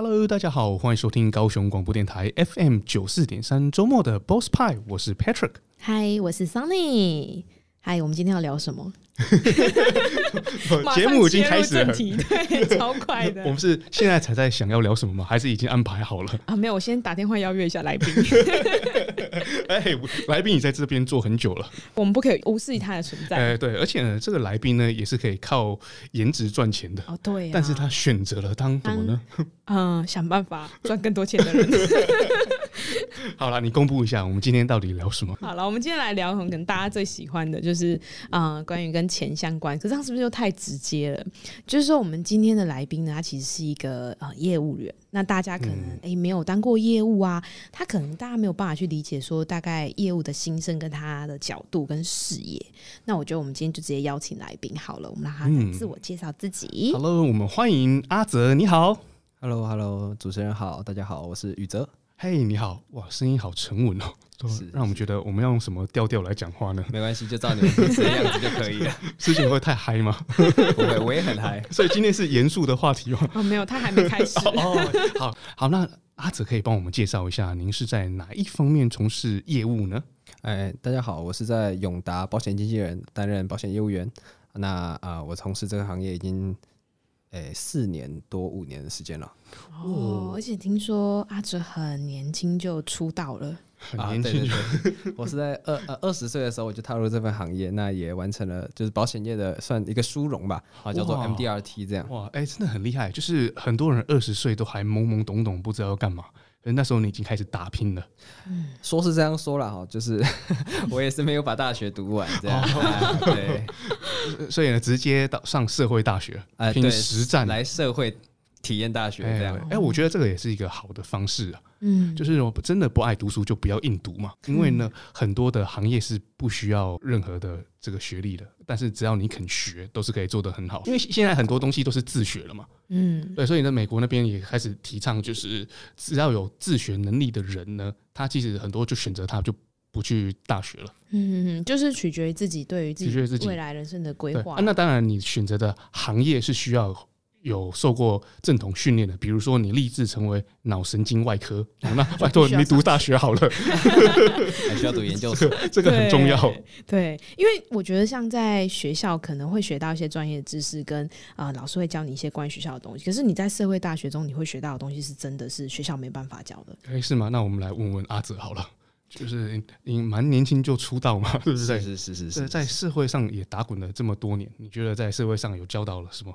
Hello，大家好，欢迎收听高雄广播电台 FM 九四点三周末的 Boss Pie，，我是 Patrick。嗨，我是 Sunny。嗨，我们今天要聊什么？节目已经开始了，对，超快的。我们是现在才在想要聊什么吗？还是已经安排好了？啊，没有，我先打电话邀约一下来宾。哎，来宾你在这边坐很久了，我们不可以无视他的存在。哎，对，而且呢，这个来宾呢也是可以靠颜值赚钱的。哦，对、啊。但是他选择了当什么呢？嗯，想办法赚更多钱的人。好了，你公布一下，我们今天到底聊什么？好了，我们今天来聊可能大家最喜欢的就是啊、呃，关于跟钱相关。可是这样是不是又太直接了？就是说，我们今天的来宾呢，他其实是一个呃业务员。那大家可能诶、嗯欸、没有当过业务啊，他可能大家没有办法去理解说大概业务的心声跟他的角度跟视野。那我觉得我们今天就直接邀请来宾好了，我们让他自我介绍自己。嗯、Hello，我们欢迎阿泽，你好。Hello，Hello，主持人好，大家好，我是宇泽。嘿你好，哇，声音好沉稳哦，是让我们觉得我们要用什么调调来讲话呢？没关系，就照你们平时的样子就可以了。事情会太嗨吗？不会，我也很嗨。所以今天是严肃的话题哦？哦，没有，他还没开始。哦，好好，那阿泽可以帮我们介绍一下，您是在哪一方面从事业务呢？哎，大家好，我是在永达保险经纪人担任保险业务员。那啊、呃，我从事这个行业已经。诶，四年多五年的时间了哦，而且听说阿哲很年轻就出道了，很年轻。啊、对对对我是在二呃二十岁的时候我就踏入这份行业，那也完成了就是保险业的算一个殊荣吧，啊，叫做 MDRT 这样。哇，哎，真的很厉害，就是很多人二十岁都还懵懵懂懂，不知道要干嘛。那时候你已经开始打拼了，嗯，说是这样说了哈，就是 我也是没有把大学读完这样，哦、对，所以呢，直接到上社会大学，呃，拼实战。来社会体验大学这样，哎，我觉得这个也是一个好的方式啊。嗯，就是我真的不爱读书，就不要硬读嘛。因为呢，很多的行业是不需要任何的这个学历的，但是只要你肯学，都是可以做得很好。因为现在很多东西都是自学了嘛。嗯，对，所以呢，美国那边也开始提倡，就是只要有自学能力的人呢，他其实很多就选择他就不去大学了。嗯，就是取决于自己对于自己未来人生的规划。啊，那当然，你选择的行业是需要。有受过正统训练的，比如说你立志成为脑神经外科，那拜托你读大学好了，还需要读研究生，这个很重要。对，因为我觉得像在学校可能会学到一些专业知识，跟啊、呃、老师会教你一些关于学校的东西。可是你在社会大学中，你会学到的东西是真的是学校没办法教的。哎，是吗？那我们来问问阿泽好了，就是你蛮年轻就出道嘛，是不是？是是是是是，在社会上也打滚了这么多年，你觉得在社会上有教到了什么？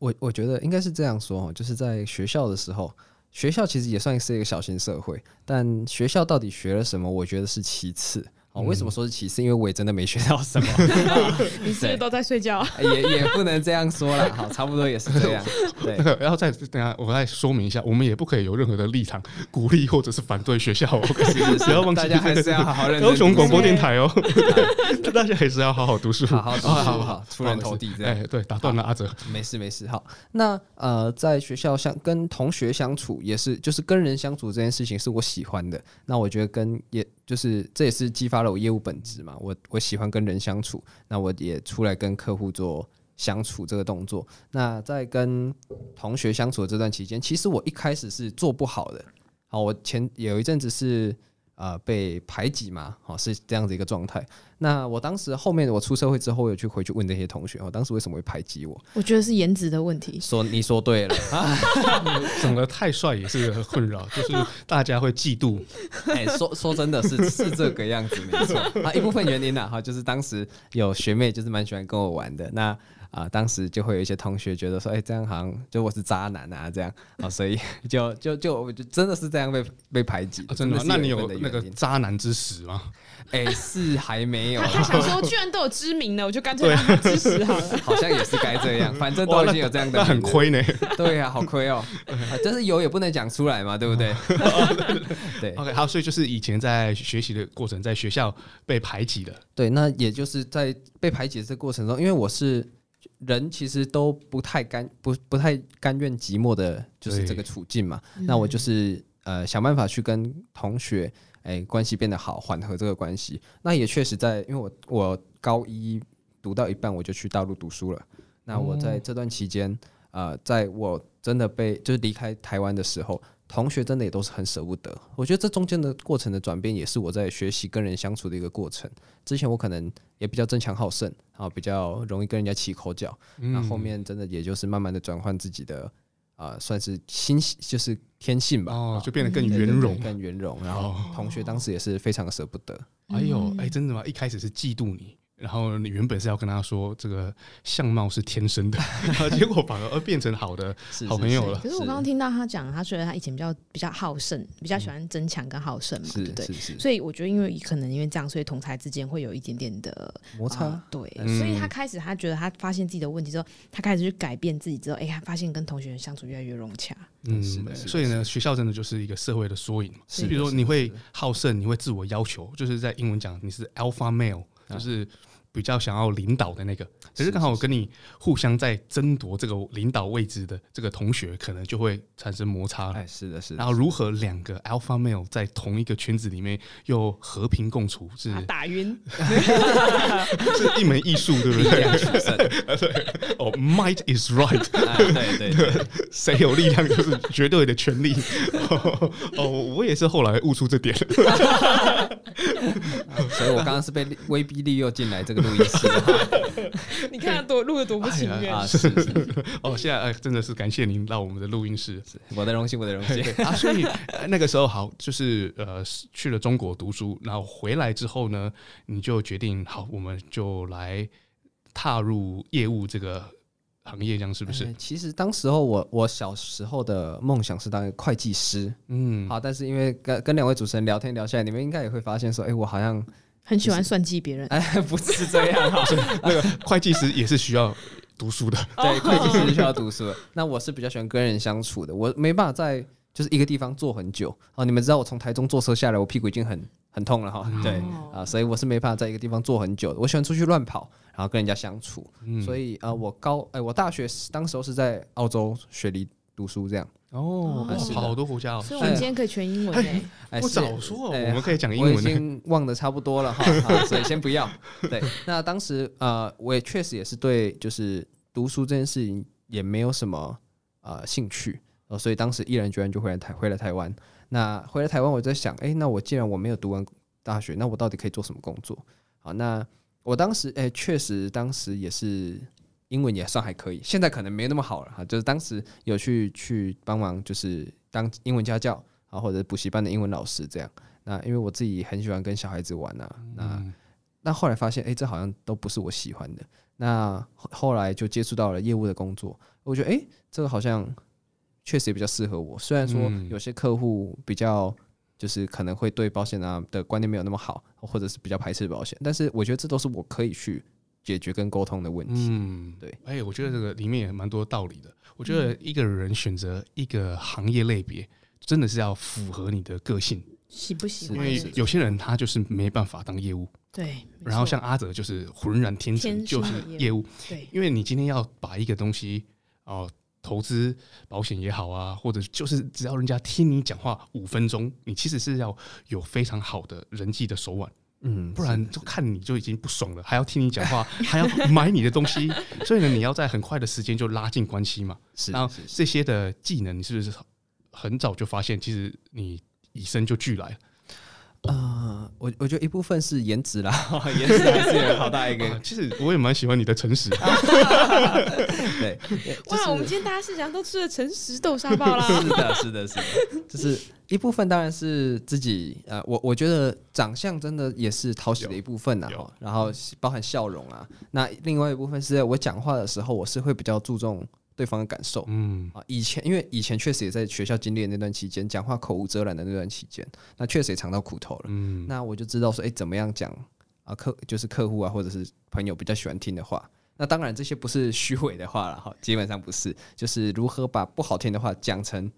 我我觉得应该是这样说，就是在学校的时候，学校其实也算是一个小型社会，但学校到底学了什么，我觉得是其次。哦，为什么说是歧视？因为我也真的没学到什么。你是不是都在睡觉？也也不能这样说了。好，差不多也是这样。对，然后再等下，我再说明一下，我们也不可以有任何的立场鼓励或者是反对学校。不要忘记，大家还是要好好认真。高雄广播电台哦，大家还是要好好读书，好好读书，好好出人头地。这样，哎，对，打断了阿哲。没事没事。好，那呃，在学校相跟同学相处，也是就是跟人相处这件事情是我喜欢的。那我觉得跟也。就是这也是激发了我业务本质嘛，我我喜欢跟人相处，那我也出来跟客户做相处这个动作。那在跟同学相处的这段期间，其实我一开始是做不好的。好，我前有一阵子是。呃，被排挤嘛，好，是这样子一个状态。那我当时后面我出社会之后，我有去回去问那些同学，我当时为什么会排挤我？我觉得是颜值的问题。说你说对了，长得太帅也是个困扰，就是大家会嫉妒。哎、欸，说说真的是是这个样子，没错。啊，一部分原因呢，哈，就是当时有学妹就是蛮喜欢跟我玩的，那。啊，当时就会有一些同学觉得说，哎、欸，这样好像就我是渣男啊，这样啊，所以 就就就就真的是这样被被排挤、啊。真的？那你有那个渣男之实吗？哎、欸，是还没有。他想说，居然都有知名的，我就干脆让他之实好了。好像也是该这样，反正都已经有这样的，很亏呢。对呀、啊，好亏哦。但是有也不能讲出来嘛，对不对？对。OK，好，所以就是以前在学习的过程，在学校被排挤的。对，那也就是在被排挤的这个过程中，因为我是。人其实都不太甘不不太甘愿寂寞的，就是这个处境嘛。那我就是呃想办法去跟同学诶、欸、关系变得好，缓和这个关系。那也确实在，因为我我高一读到一半我就去大陆读书了。那我在这段期间呃，在我真的被就是离开台湾的时候，同学真的也都是很舍不得。我觉得这中间的过程的转变，也是我在学习跟人相处的一个过程。之前我可能也比较争强好胜，然后比较容易跟人家起口角，那、嗯、后面真的也就是慢慢的转换自己的。啊、呃，算是心就是天性吧，哦，就变得更圆融，更圆融。然后同学当时也是非常的舍不得。哎呦，哎，真的吗？一开始是嫉妒你。然后你原本是要跟他说这个相貌是天生的，结果反而变成好的好朋友了。可是我刚刚听到他讲，他觉得他以前比较比较好胜，比较喜欢争强跟好胜嘛，对不对？所以我觉得，因为可能因为这样，所以同才之间会有一点点的摩擦。对，所以他开始他觉得他发现自己的问题之后，他开始去改变自己之后，哎，他发现跟同学相处越来越融洽。嗯，所以呢，学校真的就是一个社会的缩影嘛。是，比如说你会好胜，你会自我要求，就是在英文讲你是 alpha male，就是。比较想要领导的那个，可是刚好我跟你互相在争夺这个领导位置的这个同学，可能就会产生摩擦。哎，是的，是的。然后如何两个 alpha male 在同一个圈子里面又和平共处，是打晕，是一门艺术，对不对？哦，might is right，对对对，谁有力量就是绝对的权利。哦，我也是后来悟出这点，所以我刚刚是被威逼利诱进来这个。录音室，你看他多录的多不情愿啊！是是哦，现在哎，真的是感谢您到我们的录音室，我的荣幸，我的荣幸啊！所以那个时候好，就是呃去了中国读书，然后回来之后呢，你就决定好，我们就来踏入业务这个行业，这样是不是？其实当时候我我小时候的梦想是当一个会计师，嗯，好，但是因为跟跟两位主持人聊天聊下来，你们应该也会发现说，哎，我好像。很喜欢算计别人，哎，不是这样哈，那个会计师也是需要读书的，对，会计师是需要读书的。那我是比较喜欢跟人相处的，我没办法在就是一个地方坐很久。哦，你们知道我从台中坐车下来，我屁股已经很很痛了哈。对啊，所以我是没办法在一个地方坐很久的。我喜欢出去乱跑，然后跟人家相处。所以啊，我高哎，我大学当时候是在澳洲雪梨读书这样。哦，好多国家哦，所以我们今天可以全英文哎，不早说，我们可以讲英文。我已经忘得差不多了哈，所以先不要。对，那当时呃，我也确实也是对，就是读书这件事情也没有什么呃兴趣，所以当时毅然决然就回来台，回来台湾。那回来台湾，我在想，哎，那我既然我没有读完大学，那我到底可以做什么工作？好，那我当时哎，确实当时也是。英文也算还可以，现在可能没那么好了哈。就是当时有去去帮忙，就是当英文家教啊，或者补习班的英文老师这样。那因为我自己很喜欢跟小孩子玩啊，那那后来发现，哎，这好像都不是我喜欢的。那后来就接触到了业务的工作，我觉得，哎，这个好像确实也比较适合我。虽然说有些客户比较就是可能会对保险啊的观念没有那么好，或者是比较排斥保险，但是我觉得这都是我可以去。解决跟沟通的问题，嗯，对，哎、欸，我觉得这个里面也蛮多道理的。我觉得一个人选择一个行业类别，真的是要符合你的个性，喜不喜欢？因为有些人他就是没办法当业务，对。然后像阿泽就是浑然天成，就是业务，对。因为你今天要把一个东西哦、呃，投资保险也好啊，或者就是只要人家听你讲话五分钟，你其实是要有非常好的人际的手腕。嗯，不然就看你就已经不爽了，还要听你讲话，还要买你的东西，所以呢，你要在很快的时间就拉近关系嘛。是，然后这些的技能，你是不是很早就发现，其实你与生就俱来？呃，我我觉得一部分是颜值啦，颜值还是有好大一个。其实我也蛮喜欢你的诚实。对，哇，我们今天大家是想都吃了诚实豆沙包啦。是的，是的，是的，就是一部分当然是自己呃，我我觉得长相真的也是讨喜的一部分呐，然后包含笑容啊。那另外一部分是我讲话的时候，我是会比较注重。对方的感受，嗯。啊，以前因为以前确实也在学校经历的那段期间，讲话口无遮拦的那段期间，那确实也尝到苦头了，嗯，那我就知道说，哎，怎么样讲啊，客就是客户啊，或者是朋友比较喜欢听的话，那当然这些不是虚伪的话了哈，基本上不是，就是如何把不好听的话讲成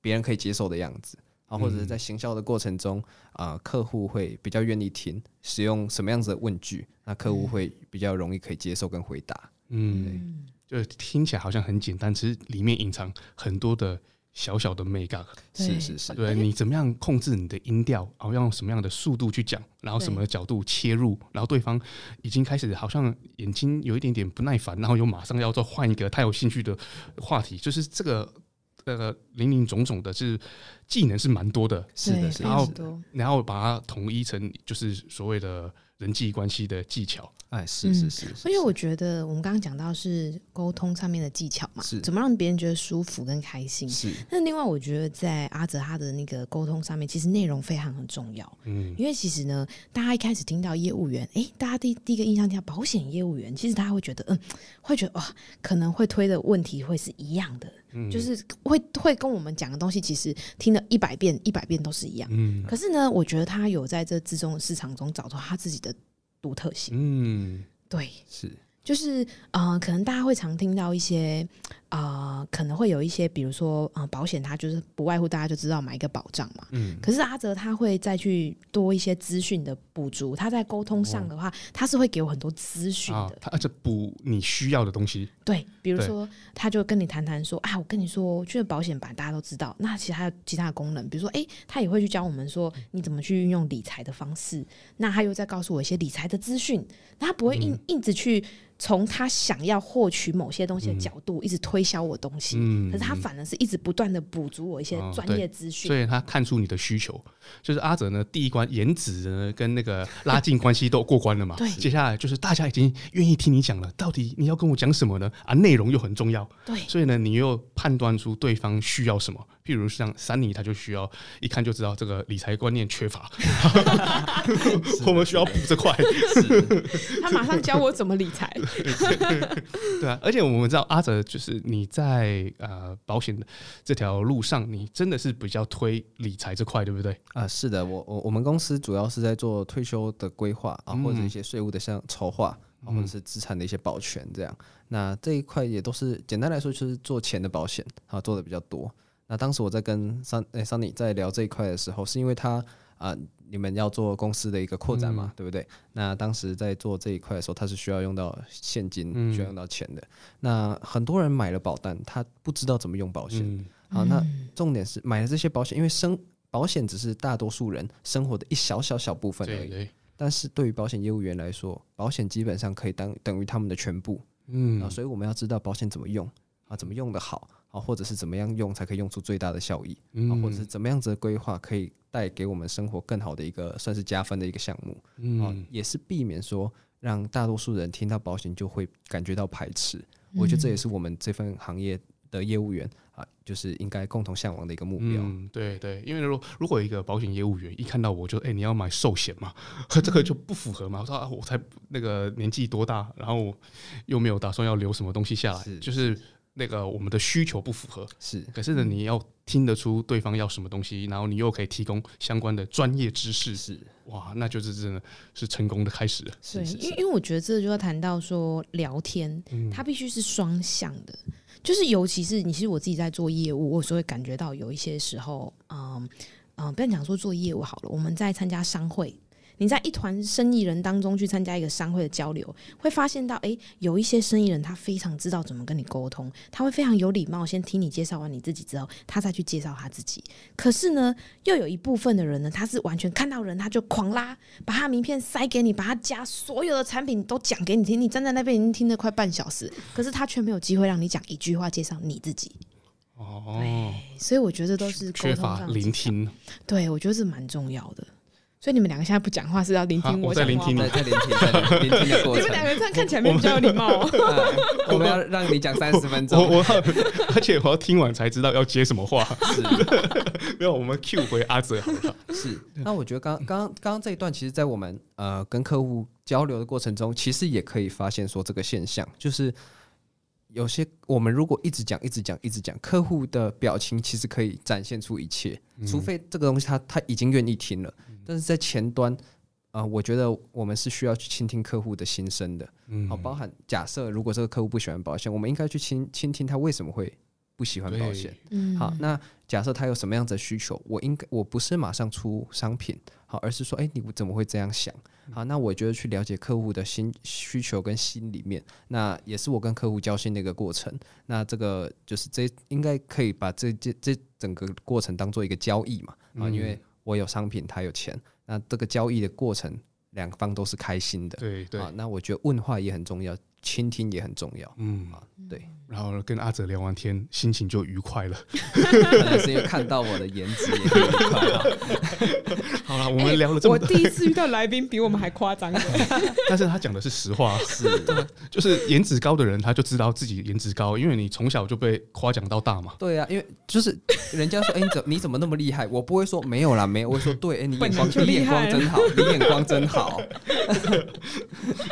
别人可以接受的样子啊，或者是在行销的过程中啊，客户会比较愿意听，使用什么样子的问句，那客户会比较容易可以接受跟回答，嗯。就听起来好像很简单，其实里面隐藏很多的小小的美感，是是是，对你怎么样控制你的音调，然后用什么样的速度去讲，然后什么角度切入，然后对方已经开始好像眼睛有一点点不耐烦，然后又马上要再换一个他有兴趣的话题，就是这个那个林林总总的，是技能是蛮多的，是的，是的，然后然后把它统一成就是所谓的人际关系的技巧。哎，是是是，所以我觉得我们刚刚讲到是沟通上面的技巧嘛，是怎么让别人觉得舒服跟开心。是，那另外我觉得在阿泽他的那个沟通上面，其实内容非常很重要。嗯，因为其实呢，大家一开始听到业务员，哎，大家第第一个印象听到保险业务员，其实大家会觉得，嗯，会觉得哇，可能会推的问题会是一样的，嗯，就是会会跟我们讲的东西，其实听了一百遍，一百遍都是一样。嗯，可是呢，我觉得他有在这之中的市场中找到他自己的。独特性，嗯，对，是，就是，呃，可能大家会常听到一些。啊、呃，可能会有一些，比如说，啊、呃，保险它就是不外乎大家就知道买一个保障嘛。嗯。可是阿哲他会再去多一些资讯的补足，他在沟通上的话，他是会给我很多资讯的。哦、他而且补你需要的东西。对，比如说，他就跟你谈谈说，啊，我跟你说，就是保险版大家都知道，那其实还有其他的功能，比如说，哎、欸，他也会去教我们说，你怎么去运用理财的方式。那他又在告诉我一些理财的资讯，那他不会硬、嗯、硬直去。从他想要获取某些东西的角度，一直推销我东西，嗯，可是他反而是一直不断的补足我一些专业资讯，所以他看出你的需求。就是阿哲呢，第一关颜值呢跟那个拉近关系都过关了嘛，对，接下来就是大家已经愿意听你讲了，到底你要跟我讲什么呢？啊，内容又很重要，对，所以呢，你又判断出对方需要什么。譬如像三尼，他就需要一看就知道这个理财观念缺乏，我们需要补这块。他马上教我怎么理财。对啊，而且我们知道阿哲就是你在呃保险的这条路上，你真的是比较推理财这块，对不对？啊、呃，是的，我我我们公司主要是在做退休的规划啊，或者一些税务的像筹划，或者是资产的一些保全这样。那这一块也都是简单来说，就是做钱的保险啊，做的比较多。那当时我在跟桑诶桑尼在聊这一块的时候，是因为他啊、呃，你们要做公司的一个扩展嘛，嗯、对不对？那当时在做这一块的时候，他是需要用到现金，嗯、需要用到钱的。那很多人买了保单，他不知道怎么用保险。嗯、好，那重点是买了这些保险，因为生保险只是大多数人生活的一小小小部分而已。对对。但是对于保险业务员来说，保险基本上可以当等于他们的全部。嗯啊，所以我们要知道保险怎么用啊，怎么用的好。啊，或者是怎么样用才可以用出最大的效益？啊，或者是怎么样子的规划可以带给我们生活更好的一个算是加分的一个项目？啊，也是避免说让大多数人听到保险就会感觉到排斥。我觉得这也是我们这份行业的业务员啊，就是应该共同向往的一个目标。嗯，对对，因为如果如果一个保险业务员一看到我就哎、欸，你要买寿险嘛，这个就不符合嘛。我说啊，我才那个年纪多大，然后又没有打算要留什么东西下来，是就是。那个我们的需求不符合，是，可是呢，你要听得出对方要什么东西，然后你又可以提供相关的专业知识，是，哇，那就是真的是成功的开始了。对，因为因为我觉得这就要谈到说聊天，它必须是双向的，就是尤其是你其实我自己在做业务，我有时候会感觉到有一些时候，嗯嗯，不要讲说做业务好了，我们在参加商会。你在一团生意人当中去参加一个商会的交流，会发现到，诶，有一些生意人他非常知道怎么跟你沟通，他会非常有礼貌，先听你介绍完你自己之后，他再去介绍他自己。可是呢，又有一部分的人呢，他是完全看到人他就狂拉，把他名片塞给你，把他家所有的产品都讲给你听，你站在那边已经听了快半小时，可是他却没有机会让你讲一句话介绍你自己。哦，对，所以我觉得都是缺乏聆听。对，我觉得是蛮重要的。所以你们两个现在不讲话，是要聆听我讲话？我在聆听，在聆听，聆听的过程。你们两个这样看起来没比较有礼貌。我们要让你讲三十分钟，我我，而且我要听完才知道要接什么话。是，没有，我们 Q 回阿泽好了。是，那我觉得刚刚刚刚这一段，其实，在我们呃跟客户交流的过程中，其实也可以发现说这个现象，就是。有些我们如果一直讲、一直讲、一直讲，客户的表情其实可以展现出一切，除非这个东西他他已经愿意听了。但是在前端啊、呃，我觉得我们是需要去倾听客户的心声的。嗯好，包含假设如果这个客户不喜欢保险，我们应该去倾倾听他为什么会不喜欢保险。嗯，好，那假设他有什么样子的需求，我应该我不是马上出商品，好，而是说，哎，你怎么会这样想？好，那我觉得去了解客户的心需求跟心里面，那也是我跟客户交心的一个过程。那这个就是这应该可以把这这这整个过程当做一个交易嘛？啊，因为我有商品，他有钱，那这个交易的过程两方都是开心的。对对。啊，那我觉得问话也很重要，倾听也很重要。嗯啊，对。然后跟阿哲聊完天，心情就愉快了。可能是因为看到我的颜值也愉快啊。好了，我们聊了这么多，我第一次遇到来宾比我们还夸张。但是他讲的是实话，是，就是颜值高的人，他就知道自己颜值高，因为你从小就被夸奖到大嘛。对啊，因为就是人家说，哎，你怎你怎么那么厉害？我不会说没有啦，没有，我会说对，哎，你眼光你眼光真好，你眼光真好。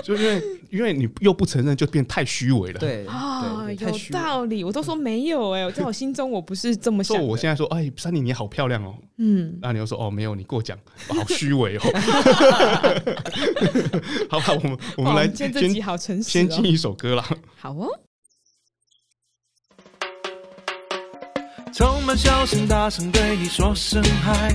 就因为因为你又不承认，就变太虚伪了。对啊。有道理，我都说没有哎、欸，在我心中我不是这么想。我现在说，哎，珊妮你好漂亮哦，嗯，那你又说哦没有，你过奖，好虚伪哦。好吧，我们我们来先自己好诚实、哦，先进一首歌啦。好哦。充满笑声，大声对你说声嗨。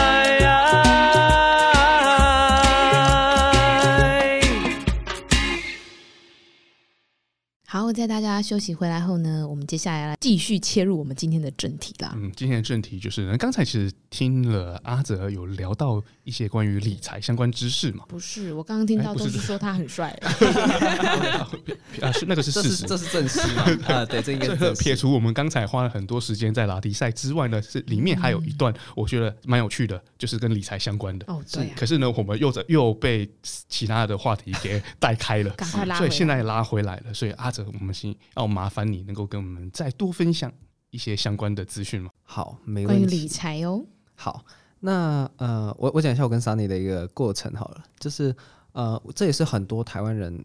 好，在大家休息回来后呢，我们接下来来继续切入我们今天的正题啦。嗯，今天的正题就是，刚才其实听了阿泽有聊到一些关于理财相关知识嘛？不是，我刚刚听到都是说他很帅 啊，是那个是事实，这是正事啊。对，这应该是撇除我们刚才花了很多时间在拉迪赛之外呢，是里面还有一段我觉得蛮有趣的，就是跟理财相关的。哦，对。可是呢，我们又在又被其他的话题给带开了，赶快拉，所以现在拉回来了。所以阿泽。我们先要麻烦你能够跟我们再多分享一些相关的资讯吗？好，没问题。关于理财哦。好，那呃，我我讲一下我跟 Sunny 的一个过程好了，就是呃，这也是很多台湾人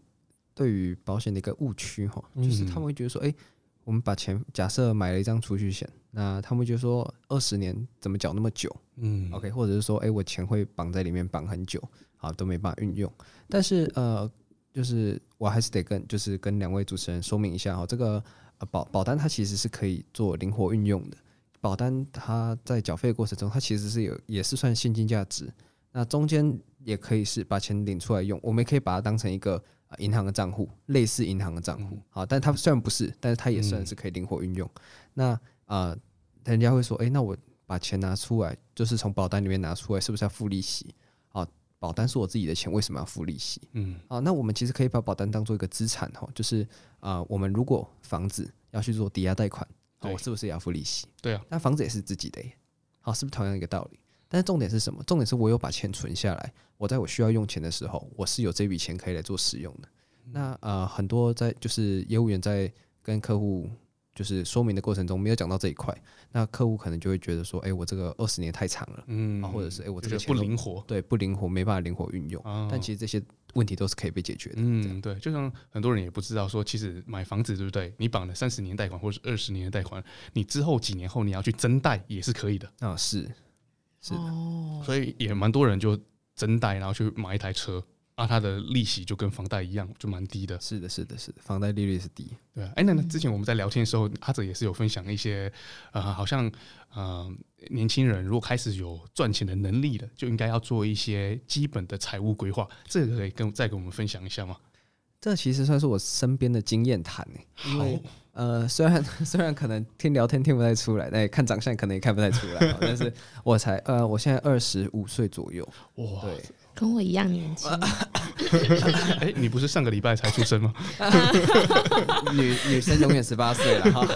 对于保险的一个误区哈，就是他们会觉得说，哎、嗯，我们把钱假设买了一张储蓄险，那他们会觉得说二十年怎么缴那么久？嗯，OK，或者是说，哎，我钱会绑在里面绑很久，好，都没办法运用。但是呃。就是我还是得跟就是跟两位主持人说明一下哈，这个保保单它其实是可以做灵活运用的。保单它在缴费过程中，它其实是有也是算现金价值。那中间也可以是把钱领出来用，我们也可以把它当成一个银行的账户，类似银行的账户。好，但它虽然不是，但是它也算是可以灵活运用。那啊、呃，人家会说，哎，那我把钱拿出来，就是从保单里面拿出来，是不是要付利息？保单是我自己的钱，为什么要付利息？嗯，啊，那我们其实可以把保单当做一个资产哈，就是啊、呃，我们如果房子要去做抵押贷款，我、哦、是不是也要付利息？对啊，那房子也是自己的耶，好，是不是同样一个道理？但是重点是什么？重点是我有把钱存下来，我在我需要用钱的时候，我是有这笔钱可以来做使用的。嗯、那呃，很多在就是业务员在跟客户。就是说明的过程中没有讲到这一块，那客户可能就会觉得说，哎、欸，我这个二十年太长了，嗯，或者是哎、欸，我这个不灵活，对，不灵活，没办法灵活运用。哦、但其实这些问题都是可以被解决的。嗯，对，就像很多人也不知道说，其实买房子对不对？你绑了三十年贷款或者是二十年的贷款，你之后几年后你要去增贷也是可以的。啊、哦，是，是的，哦、所以也蛮多人就增贷，然后去买一台车。啊，它的利息就跟房贷一样，就蛮低的。是的，是的，是的，房贷利率是低。对啊，哎、欸，那那之前我们在聊天的时候，阿哲也是有分享一些，呃，好像呃，年轻人如果开始有赚钱的能力了，就应该要做一些基本的财务规划。这个可以跟再跟我们分享一下吗？这其实算是我身边的经验谈诶。因为好呃，虽然 虽然可能听聊天听不太出来，但看长相可能也看不太出来，但是我才呃，我现在二十五岁左右。哇，对。跟我一样年轻。哎，你不是上个礼拜才出生吗？女女生永远十八岁了哈。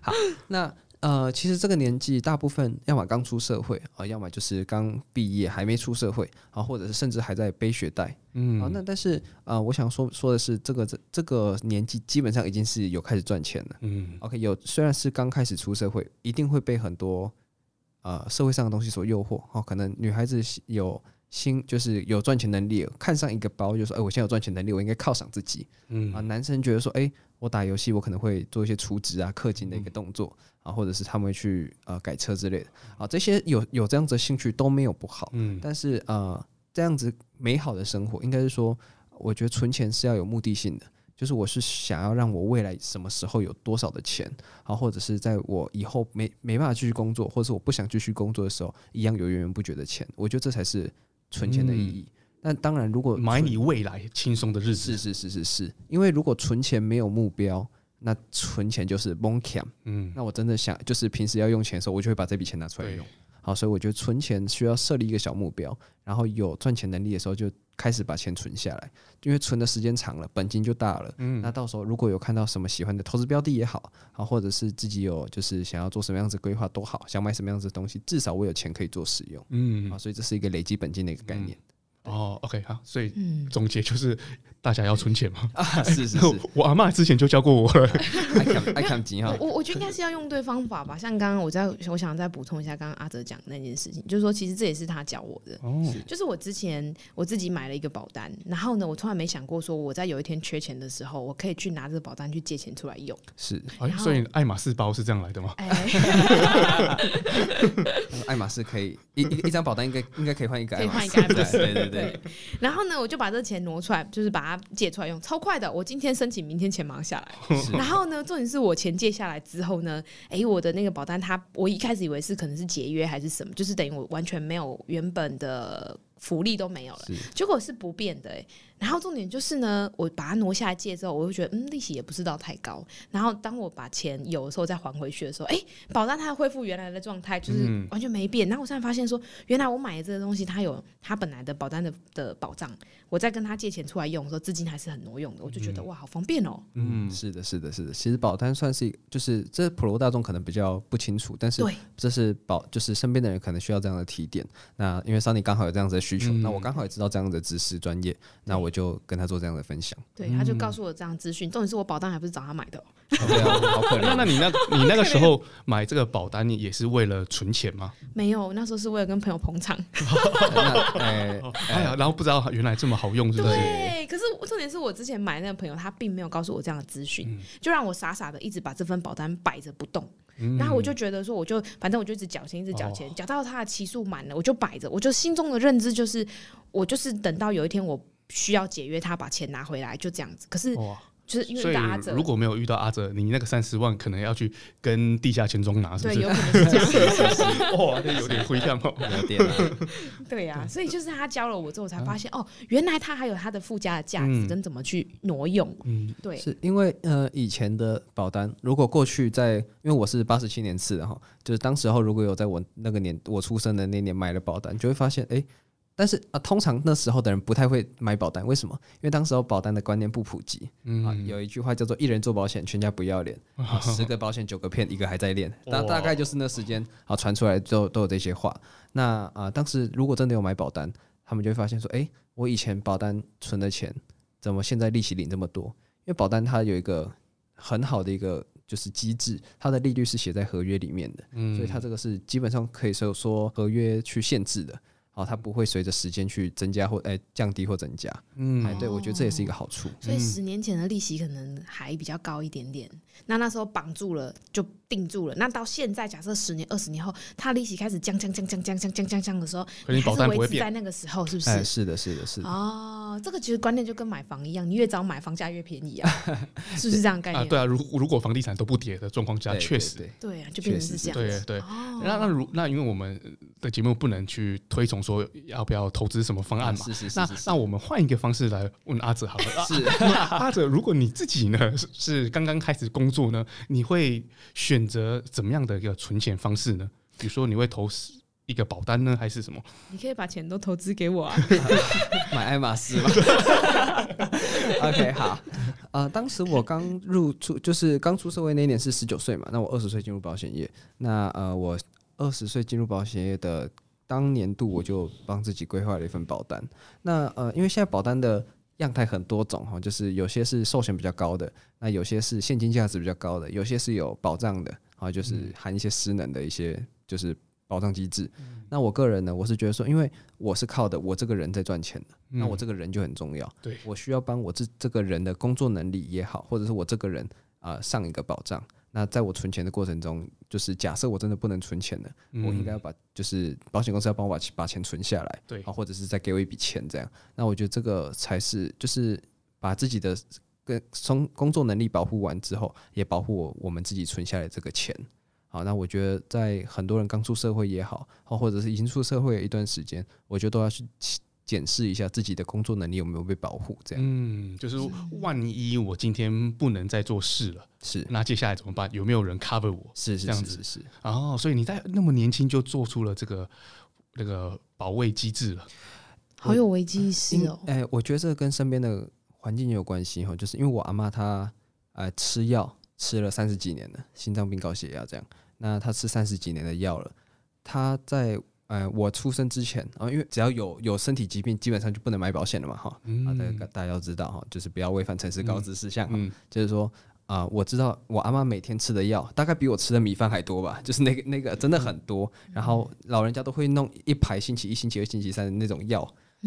好，那呃，其实这个年纪，大部分要么刚出社会啊，要么就是刚毕业还没出社会啊，或者是甚至还在背学贷。嗯，好，那但是呃，我想说说的是，这个这这个年纪基本上已经是有开始赚钱了。嗯，OK，有虽然是刚开始出社会，一定会被很多呃社会上的东西所诱惑。哦，可能女孩子有。心就是有赚钱能力，看上一个包，就说，哎、欸，我现在有赚钱能力，我应该犒赏自己。嗯啊，男生觉得说，哎、欸，我打游戏，我可能会做一些储值啊、氪金的一个动作、嗯、啊，或者是他们会去呃改车之类的啊，这些有有这样子的兴趣都没有不好。嗯，但是呃，这样子美好的生活，应该是说，我觉得存钱是要有目的性的。就是我是想要让我未来什么时候有多少的钱，啊，或者是在我以后没没办法继续工作，或者是我不想继续工作的时候，一样有源源不绝的钱。我觉得这才是存钱的意义。但当然，如果买你未来轻松的日子，是是是是是，因为如果存钱没有目标，那存钱就是蒙卡。嗯，那我真的想，就是平时要用钱的时候，我就会把这笔钱拿出来用。好，所以我觉得存钱需要设立一个小目标，然后有赚钱能力的时候就开始把钱存下来，因为存的时间长了，本金就大了。嗯，那到时候如果有看到什么喜欢的投资标的也好，啊，或者是自己有就是想要做什么样子规划都好，想买什么样子的东西，至少我有钱可以做使用。嗯，啊，所以这是一个累积本金的一个概念。嗯、哦，OK，好，所以总结就是。大家要存钱吗？啊，是是是，我阿妈之前就教过我了。爱看爱看。我我觉得应该是要用对方法吧。像刚刚我在，我想再补充一下，刚刚阿哲讲的那件事情，就是说，其实这也是他教我的。哦。就是我之前我自己买了一个保单，然后呢，我从来没想过说我在有一天缺钱的时候，我可以去拿这个保单去借钱出来用。是。哎，所以爱马仕包是这样来的吗？哎。爱马仕可以一一一张保单应该应该可以换一个爱马仕。可以换一个爱马仕。对对对。然后呢，我就把这钱挪出来，就是把借出来用超快的，我今天申请，明天钱忙下来。然后呢，重点是我钱借下来之后呢，哎、我的那个保单，它我一开始以为是可能是节约还是什么，就是等于我完全没有原本的福利都没有了，结果是不变的、然后重点就是呢，我把它挪下来借之后，我就觉得嗯，利息也不是到太高。然后当我把钱有的时候再还回去的时候，哎、欸，保单它恢复原来的状态，就是完全没变。然后我现在发现说，原来我买的这个东西，它有它本来的保单的的保障。我在跟他借钱出来用的时候，资金还是很挪用的，我就觉得哇，好方便哦。嗯，是的，是的，是的。其实保单算是，就是这普罗大众可能比较不清楚，但是这是保，就是身边的人可能需要这样的提点。那因为 Sunny 刚好有这样子的需求，那我刚好也知道这样的知识专业，那我就跟他做这样的分享。对，他就告诉我这样资讯，重点是我保单还不是找他买的。对啊，好可怜。那 那你那，你那个时候买这个保单，你也是为了存钱吗？没有，那时候是为了跟朋友捧场。哎呀，然后不知道原来这么好用，是不是？对，可是重点是我之前买那个朋友，他并没有告诉我这样的资讯，就让我傻傻的一直把这份保单摆着不动。然后我就觉得说，我就反正我就一直缴钱，一直缴钱，缴到他的期数满了，我就摆着。我就心中的认知就是，我就是等到有一天我需要解约，他把钱拿回来，就这样子。可是。就是因为阿哲，如果没有遇到阿哲，你那个三十万可能要去跟地下钱庄拿，是不是？对，有可能是这样。哇，这有点灰暗哦，有点。对呀，所以就是他教了我之后，才发现哦，原来他还有他的附加的价值跟怎么去挪用。嗯，对。是因为呃，以前的保单，如果过去在，因为我是八十七年次的哈，就是当时候如果有在我那个年我出生的那年买了保单，就会发现哎。但是啊，通常那时候的人不太会买保单，为什么？因为当时候保单的观念不普及。嗯，啊，有一句话叫做“一人做保险，全家不要脸”，啊，十个保险九个骗，一个还在练。大大概就是那时间啊，传出来都都有这些话。那啊，当时如果真的有买保单，他们就会发现说：“哎，我以前保单存的钱，怎么现在利息领这么多？”因为保单它有一个很好的一个就是机制，它的利率是写在合约里面的，嗯，所以它这个是基本上可以说说合约去限制的。哦，它不会随着时间去增加或哎、欸、降低或增加，嗯，哎，对我觉得这也是一个好处。所以十年前的利息可能还比较高一点点，那那时候绑住了就定住了。那到现在，假设十年、二十年后，它利息开始降降降降降降降降降的时候，你保单不会变。在那个时候，是不是？哎，是的，是的，是的。哦，这个其实观念就跟买房一样，你越早买，房价越便宜啊，是不是这样概念？啊，对啊，如如果房地产都不跌的状况下，确实，对啊，就变成是这样。对对。那那如那因为我们的节目不能去推崇说要不要。投资什么方案嘛？是是是。那那我们换一个方式来问阿哲好了。是阿哲，如果你自己呢是刚刚开始工作呢，你会选择怎么样的一个存钱方式呢？比如说你会投一个保单呢，还是什么？你可以把钱都投资给我啊，买爱马仕吗？OK，好。呃，当时我刚入出，就是刚出社会那一年是十九岁嘛，那我二十岁进入保险业。那呃，我二十岁进入保险业的。当年度我就帮自己规划了一份保单。那呃，因为现在保单的样态很多种哈，就是有些是寿险比较高的，那有些是现金价值比较高的，有些是有保障的啊，就是含一些失能的一些就是。保障机制。嗯、那我个人呢，我是觉得说，因为我是靠的我这个人在赚钱的，嗯、那我这个人就很重要。对，我需要帮我这这个人的工作能力也好，或者是我这个人啊、呃、上一个保障。那在我存钱的过程中，就是假设我真的不能存钱了，嗯、我应该要把就是保险公司要帮我把把钱存下来，对，或者是再给我一笔钱这样。那我觉得这个才是就是把自己的跟工工作能力保护完之后，也保护我我们自己存下来这个钱。好，那我觉得在很多人刚出社会也好，或者是已经出社会一段时间，我觉得都要去。检视一下自己的工作能力有没有被保护，这样。嗯，就是万一我今天不能再做事了，是那接下来怎么办？有没有人 cover 我？是是这样子是，是，是。哦，所以你在那么年轻就做出了这个那个保卫机制了，好有危机意识哦。哎、欸，我觉得这跟身边的环境也有关系哈，就是因为我阿妈她呃吃药吃了三十几年了，心脏病、高血压这样，那她吃三十几年的药了，她在。呃，我出生之前啊，因为只要有有身体疾病，基本上就不能买保险了嘛，哈。嗯。啊，大大家要知道哈，就是不要违反城市告知事项。嗯。就是说啊、呃，我知道我阿妈每天吃的药，大概比我吃的米饭还多吧，就是那个那个真的很多。然后老人家都会弄一排星期一、星期二、星期三的那种药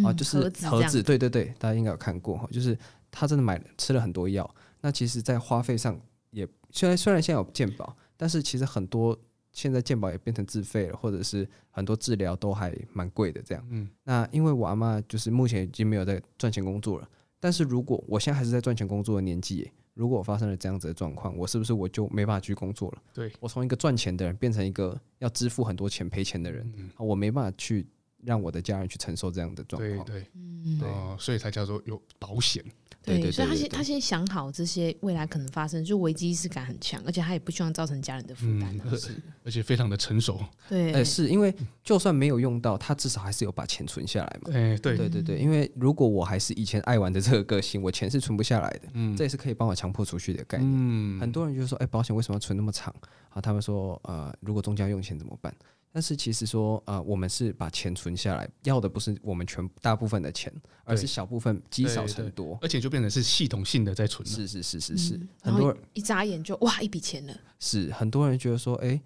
啊，就是盒子，盒子。对对对，大家应该有看过哈，就是他真的买吃了很多药。那其实，在花费上也虽然虽然现在有健保，但是其实很多。现在健保也变成自费了，或者是很多治疗都还蛮贵的这样。嗯，那因为我阿妈就是目前已经没有在赚钱工作了，但是如果我现在还是在赚钱工作的年纪，如果我发生了这样子的状况，我是不是我就没办法去工作了？对，我从一个赚钱的人变成一个要支付很多钱赔钱的人，嗯，我没办法去让我的家人去承受这样的状况。对对，嗯，对，所以才叫做有保险。对，对，所以他先他先想好这些未来可能发生，就危机意识感很强，而且他也不希望造成家人的负担，嗯，而且非常的成熟。对，欸，是因为就算没有用到，他至少还是有把钱存下来嘛。对对对对对，因为如果我还是以前爱玩的这个个性，我钱是存不下来的。嗯，这也是可以帮我强迫储蓄的概念。嗯，很多人就说，哎，保险为什么要存那么长？啊，他们说，呃，如果中间用钱怎么办？但是其实说，呃，我们是把钱存下来，要的不是我们全大部分的钱，而是小部分积少成多，而且就变成是系统性的在存。是是是是是，嗯、很多人一眨眼就哇一笔钱了。是很多人觉得说，哎、欸，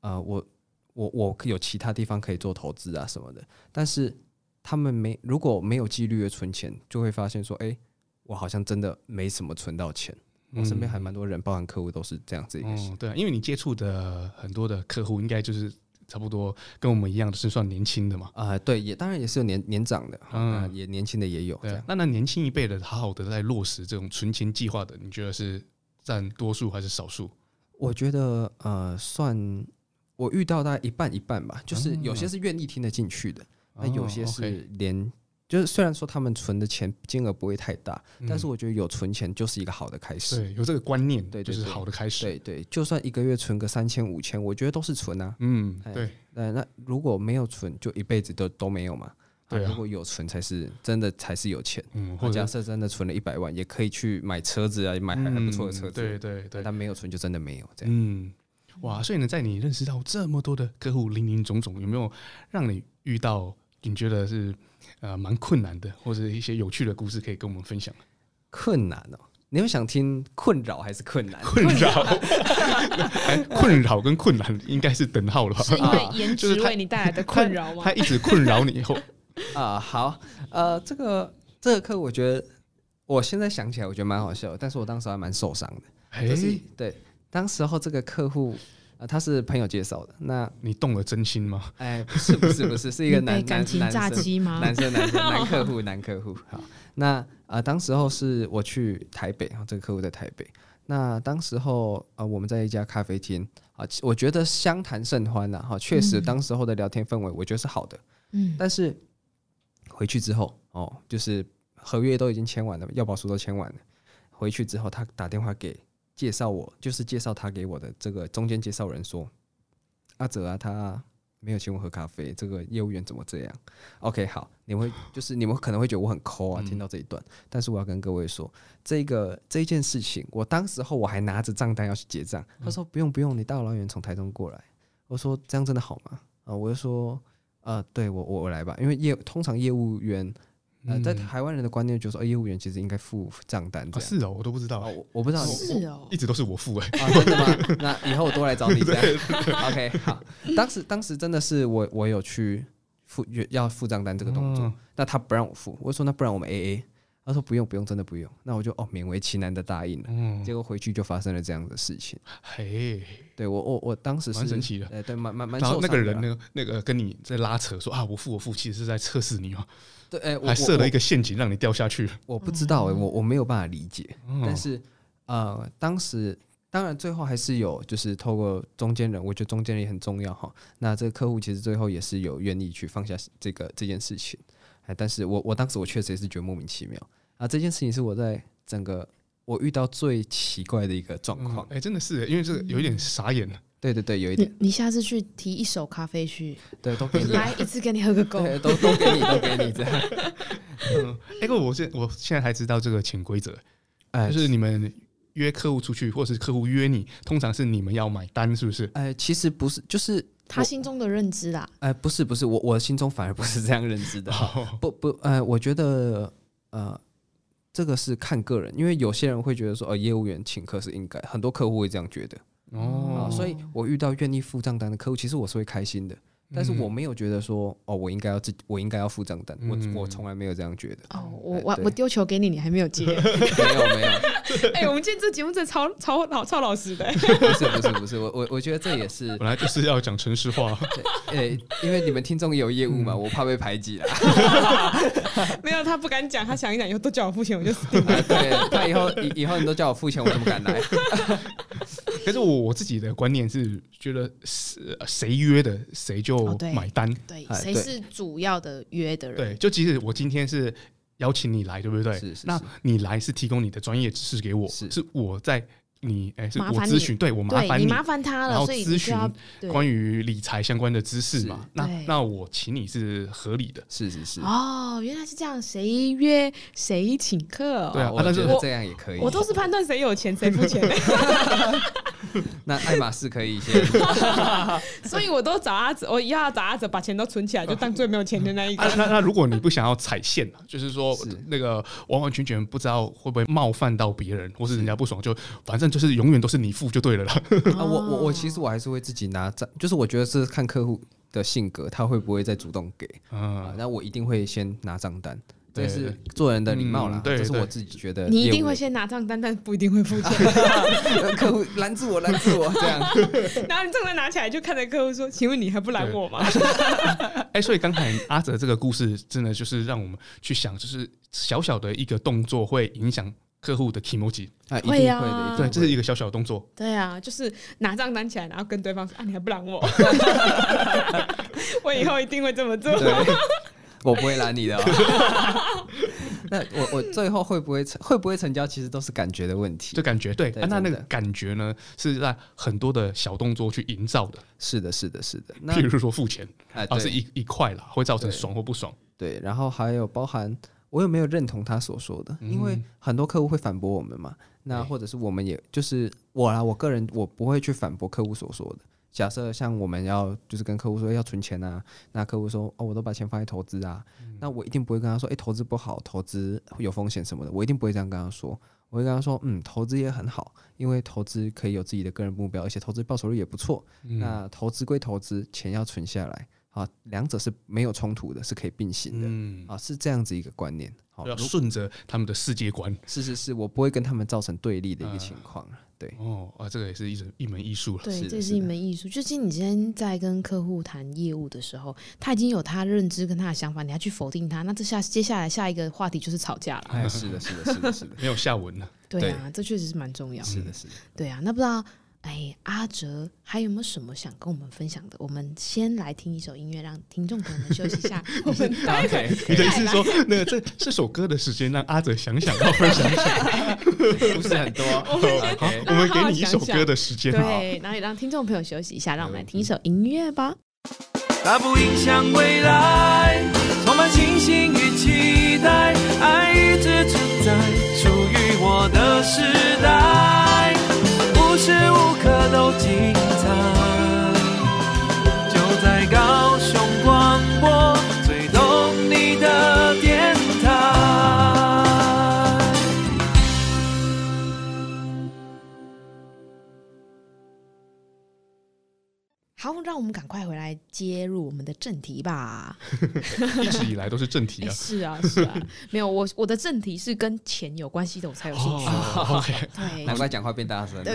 啊、呃，我我我有其他地方可以做投资啊什么的，但是他们没如果没有纪律的存钱，就会发现说，哎、欸，我好像真的没什么存到钱。我身边还蛮多人，包含客户都是这样子一个、嗯。对，因为你接触的很多的客户，应该就是。差不多跟我们一样的是算年轻的嘛？啊、呃，对，也当然也是有年年长的，嗯，也年轻的也有。对，那那年轻一辈的，好好的在落实这种存钱计划的，你觉得是占多数还是少数？我觉得呃，算我遇到大概一半一半吧，就是有些是愿意听得进去的，那、嗯、有些是连。就是虽然说他们存的钱金额不会太大，嗯，但是我觉得有存钱就是一个好的开始。对，有这个观念，对，就是好的开始。对对，就算一个月存个三千五千，我觉得都是存啊。嗯，对。那那如果没有存，就一辈子都都没有嘛。对，啊，如果有存，才是真的才是有钱。嗯，或者假设真的存了一百万，也可以去买车子啊，买还还不错的车子。对对对，但没有存就真的没有这样。嗯，哇，所以呢，在你认识到这么多的客户，林林总总，有没有让你遇到你觉得是？呃，蛮困难的，或者一些有趣的故事可以跟我们分享。困难哦，你有想听困扰还是困难？困扰，困扰跟困难应该是等号了吧？是因为颜值为你带来的困扰吗？他一直困扰你以后 啊，好，呃，这个这个课，我觉得我现在想起来，我觉得蛮好笑的，但是我当时还蛮受伤的。哎、欸，对，当时候这个客户。啊，他是朋友介绍的。那你动了真心吗？哎，不是，不是，不是，是一个男感情诈欺吗？男生，男生，男客户，男客户。好，那啊、呃，当时候是我去台北，这个客户在台北。那当时候啊、呃，我们在一家咖啡厅啊，我觉得相谈甚欢呐。哈，确实，当时候的聊天氛围，我觉得是好的。嗯。但是回去之后，哦，就是合约都已经签完了，要保书都签完了。回去之后，他打电话给。介绍我就是介绍他给我的这个中间介绍人说，阿泽啊，他没有请我喝咖啡，这个业务员怎么这样？OK，好，你们会就是你们可能会觉得我很抠啊，听到这一段，但是我要跟各位说，这个这件事情，我当时候我还拿着账单要去结账，他说不用不用，你大老远从台中过来，我说这样真的好吗？啊，我就说，呃，对我我我来吧，因为业通常业务员。呃，在台湾人的观念就是说，业务员其实应该付账单。是哦，我都不知道。我我不知道，是哦，一直都是我付哎。真的吗？那以后我多来找你 这样。OK，好。当时当时真的是我我有去付要付账单这个动作，那他不让我付，我说那不然我们 AA。他说不用不用，真的不用。那我就哦勉为其难的答应了。嗯结果回去就发生了这样的事情。嘿，对我我我当时是蛮神奇的。哎，对，蛮蛮蛮。然后那个人呢，那个跟你在拉扯说啊，我付我付，其实是在测试你哦。对，哎，还设了一个陷阱让你掉下去。我不知道哎，我我没有办法理解。但是呃，当时当然最后还是有，就是透过中间人，我觉得中间人也很重要哈。那这个客户其实最后也是有愿意去放下这个这件事情。哎，但是我我当时我确实也是觉得莫名其妙。啊，这件事情是我在整个我遇到最奇怪的一个状况。哎、嗯欸，真的是，因为这个有一点傻眼了。对对对，有一点。你下次去提一手咖啡去，对，都给你来一次，给你喝个够。对，都都给你，都给你这样。嗯，哎、欸，我现我现在还知道这个潜规则，哎，就是你们约客户出去，或是客户约你，通常是你们要买单，是不是？哎，其实不是，就是他心中的认知啦。哎，不是不是，我我心中反而不是这样认知的。哦、不不，呃，我觉得呃。这个是看个人，因为有些人会觉得说，呃，业务员请客是应该，很多客户会这样觉得。哦、呃，所以我遇到愿意付账单的客户，其实我是会开心的。但是我没有觉得说，哦，我应该要自己，我应该要付账单，嗯、我我从来没有这样觉得。哦，我我我丢球给你，你还没有接。没有没有。哎、欸，我们今天这节目真的超超老超老实的。不是不是不是，我我我觉得这也是本来就是要讲诚实话。对，欸、因为你们听众也有业务嘛，嗯、我怕被排挤了。没有，他不敢讲，他想一想以后都叫我付钱，我就死定了。啊、对，他以后以以后你都叫我付钱，我怎么敢来？可是我我自己的观念是，觉得是谁约的谁就买单。哦、对，谁是主要的约的人？对，就即使我今天是邀请你来，对不对？是是是。那你来是提供你的专业知识给我，是是我在。你哎，是我咨询，对我麻烦你麻烦他了，然后咨询关于理财相关的知识嘛。那那我请你是合理的，是是是。哦，原来是这样，谁约谁请客？对啊，我觉得这样也可以。我都是判断谁有钱谁付钱。那爱马仕可以先，所以我都找阿哲，我以后要找阿哲把钱都存起来，就当最没有钱的那一个。那那如果你不想要踩线，就是说那个完完全全不知道会不会冒犯到别人，或是人家不爽，就反正。就是永远都是你付就对了啦。啊，我我我其实我还是会自己拿账，就是我觉得是看客户的性格，他会不会再主动给啊？那我一定会先拿账单，这是做人的礼貌啦。这是我自己觉得。你一定会先拿账单，但不一定会付钱。客户拦住我，拦住我，这样。然后你账单拿起来，就看着客户说：“请问你还不拦我吗？” 哎，所以刚才阿哲这个故事，真的就是让我们去想，就是小小的一个动作会影响。客户的 kimoji 啊，一定会的，对，这是一个小小的动作。对啊，就是拿账单起来，然后跟对方说：“啊，你还不拦我？” 我以后一定会这么做。我不会拦你的。哦。那我我最后会不会成会不会成交，其实都是感觉的问题。就感觉对，那那个感觉呢，是在很多的小动作去营造的。是的，是的，是的。那譬如说付钱，啊，是一一块啦，会造成爽或不爽。对，然后还有包含。我有没有认同他所说的？因为很多客户会反驳我们嘛，那或者是我们也就是我啦，我个人我不会去反驳客户所说的。假设像我们要就是跟客户说要存钱啊，那客户说哦，我都把钱放在投资啊，那我一定不会跟他说，诶，投资不好，投资有风险什么的，我一定不会这样跟他说。我会跟他说，嗯，投资也很好，因为投资可以有自己的个人目标，而且投资报酬率也不错。那投资归投资，钱要存下来。啊，两者是没有冲突的，是可以并行的。嗯，啊，是这样子一个观念。好，要顺着他们的世界观。是是是，我不会跟他们造成对立的一个情况。对。哦啊，这个也是一门一门艺术了。对，这是一门艺术。就是你今天在跟客户谈业务的时候，他已经有他认知跟他的想法，你要去否定他，那这下接下来下一个话题就是吵架了。哎，是的，是的，是的，是的，没有下文了。对啊，这确实是蛮重要的。是的，是的。对啊，那不知道。哎，阿哲还有没有什么想跟我们分享的？我们先来听一首音乐，让听众朋友们休息一下。我们打开你的意思是说，那个这这首歌的时间，让阿哲想想，要分享一下，不是很多。我们好，我们给你一首歌的时间，对，然后也让听众朋友休息一下，让我们来听一首音乐吧。它不影响未来，充满信心与期待，爱一直存在，属于我的时代。刻都记好，让我们赶快回来接入我们的正题吧。一直以来都是正题啊。是啊，是啊，没有我我的正题是跟钱有关系的，我才有兴趣。对，难怪讲话变大声。对，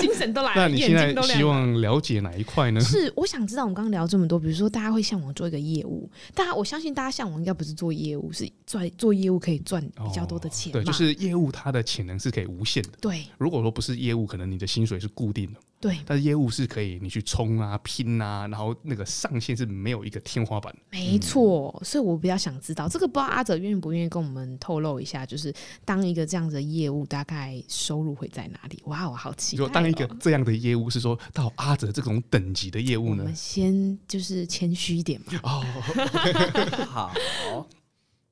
精神都来了。那你现在希望了解哪一块呢？是，我想知道，我们刚刚聊这么多，比如说大家会向往做一个业务，大家我相信大家向往应该不是做业务，是做做业务可以赚比较多的钱。对，就是业务它的潜能是可以无限的。对，如果说不是业务，可能你的薪水是固定的。对，但是业务是可以你去冲啊、拼啊，然后那个上限是没有一个天花板。没错，嗯、所以我比较想知道这个，不知道阿哲愿不愿意跟我们透露一下，就是当一个这样的业务，大概收入会在哪里？哇，我好奇、哦。就当一个这样的业务，是说到阿哲这种等级的业务呢？我们先就是谦虚一点嘛。哦，好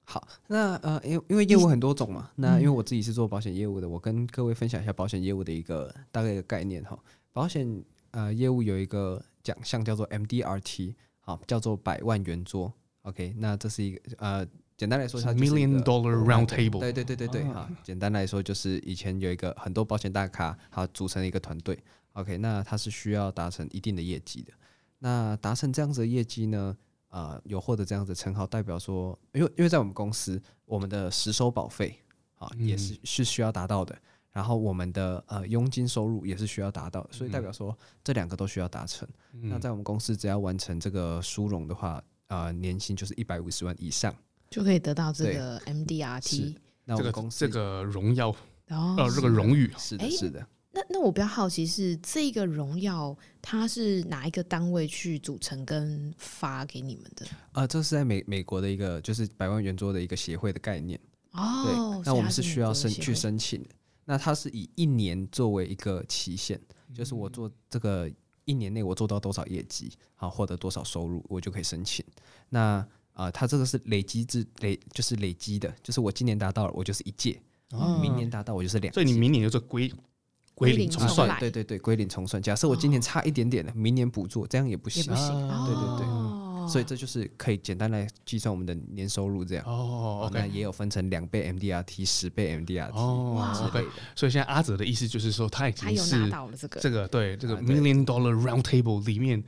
好，那呃，因为因为业务很多种嘛，那因为我自己是做保险业务的，我跟各位分享一下保险业务的一个大概一个概念哈。保险呃业务有一个奖项叫做 MDRT，好，叫做百万圆桌。OK，那这是一个呃，简单来说它是 Million Dollar Round Table。对对对对对，哈、啊，简单来说就是以前有一个很多保险大咖，好组成一个团队。OK，那它是需要达成一定的业绩的。那达成这样子的业绩呢，呃，有获得这样子的称号，代表说，因为因为在我们公司，我们的实收保费啊也是、嗯、是需要达到的。然后我们的呃佣金收入也是需要达到，所以代表说这两个都需要达成。嗯、那在我们公司，只要完成这个殊荣的话，呃，年薪就是一百五十万以上，就可以得到这个 MDRT。那我们公司这个荣耀哦，呃，这个荣誉是的，是的。那那我比较好奇是这个荣耀，它是哪一个单位去组成跟发给你们的？呃，这是在美美国的一个就是百万圆桌的一个协会的概念哦。对，那我们是需要申去申请的。那它是以一年作为一个期限，就是我做这个一年内我做到多少业绩，好获得多少收入，我就可以申请。那啊、呃，它这个是累积制累，就是累积的，就是我今年达到了，我就是一届；哦、明年达到，我就是两。所以你明年就是归归零重算，对对对，归零重算。假设我今年差一点点的，明年补做，这样也不行。也不行。啊、对对对。哦所以这就是可以简单来计算我们的年收入这样。哦，OK，那也有分成两倍 MDRT、十倍 MDRT 哦，OK。所以现在阿泽的意思就是说，他已经是拿到了这个。这个对这个 Million Dollar Round Table 里面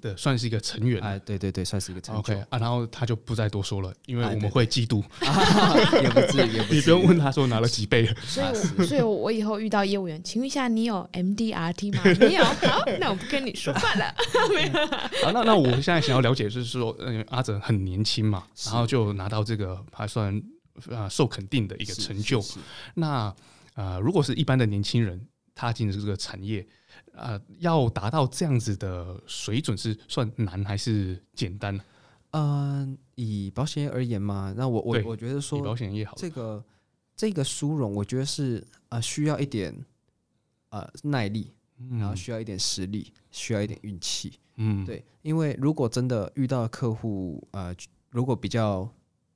的算是一个成员哎，对对对，算是一个成员。OK 啊，然后他就不再多说了，因为我们会嫉妒，也不至于，你不用问他说拿了几倍。所以，所以我以后遇到业务员，请问一下，你有 MDRT 吗？没有，好，那我不跟你说话了。没 有。好，那那我现在想要了解，就是说，嗯，阿哲很年轻嘛，然后就拿到这个还算啊受肯定的一个成就。那啊，如果是一般的年轻人踏进这个产业。呃，要达到这样子的水准是算难还是简单呢？嗯，以保险业而言嘛，那我我我觉得说，以保险业好，这个这个殊荣，我觉得是呃需要一点呃耐力，然后需要一点实力，需要一点运气。嗯，对，因为如果真的遇到客户，呃，如果比较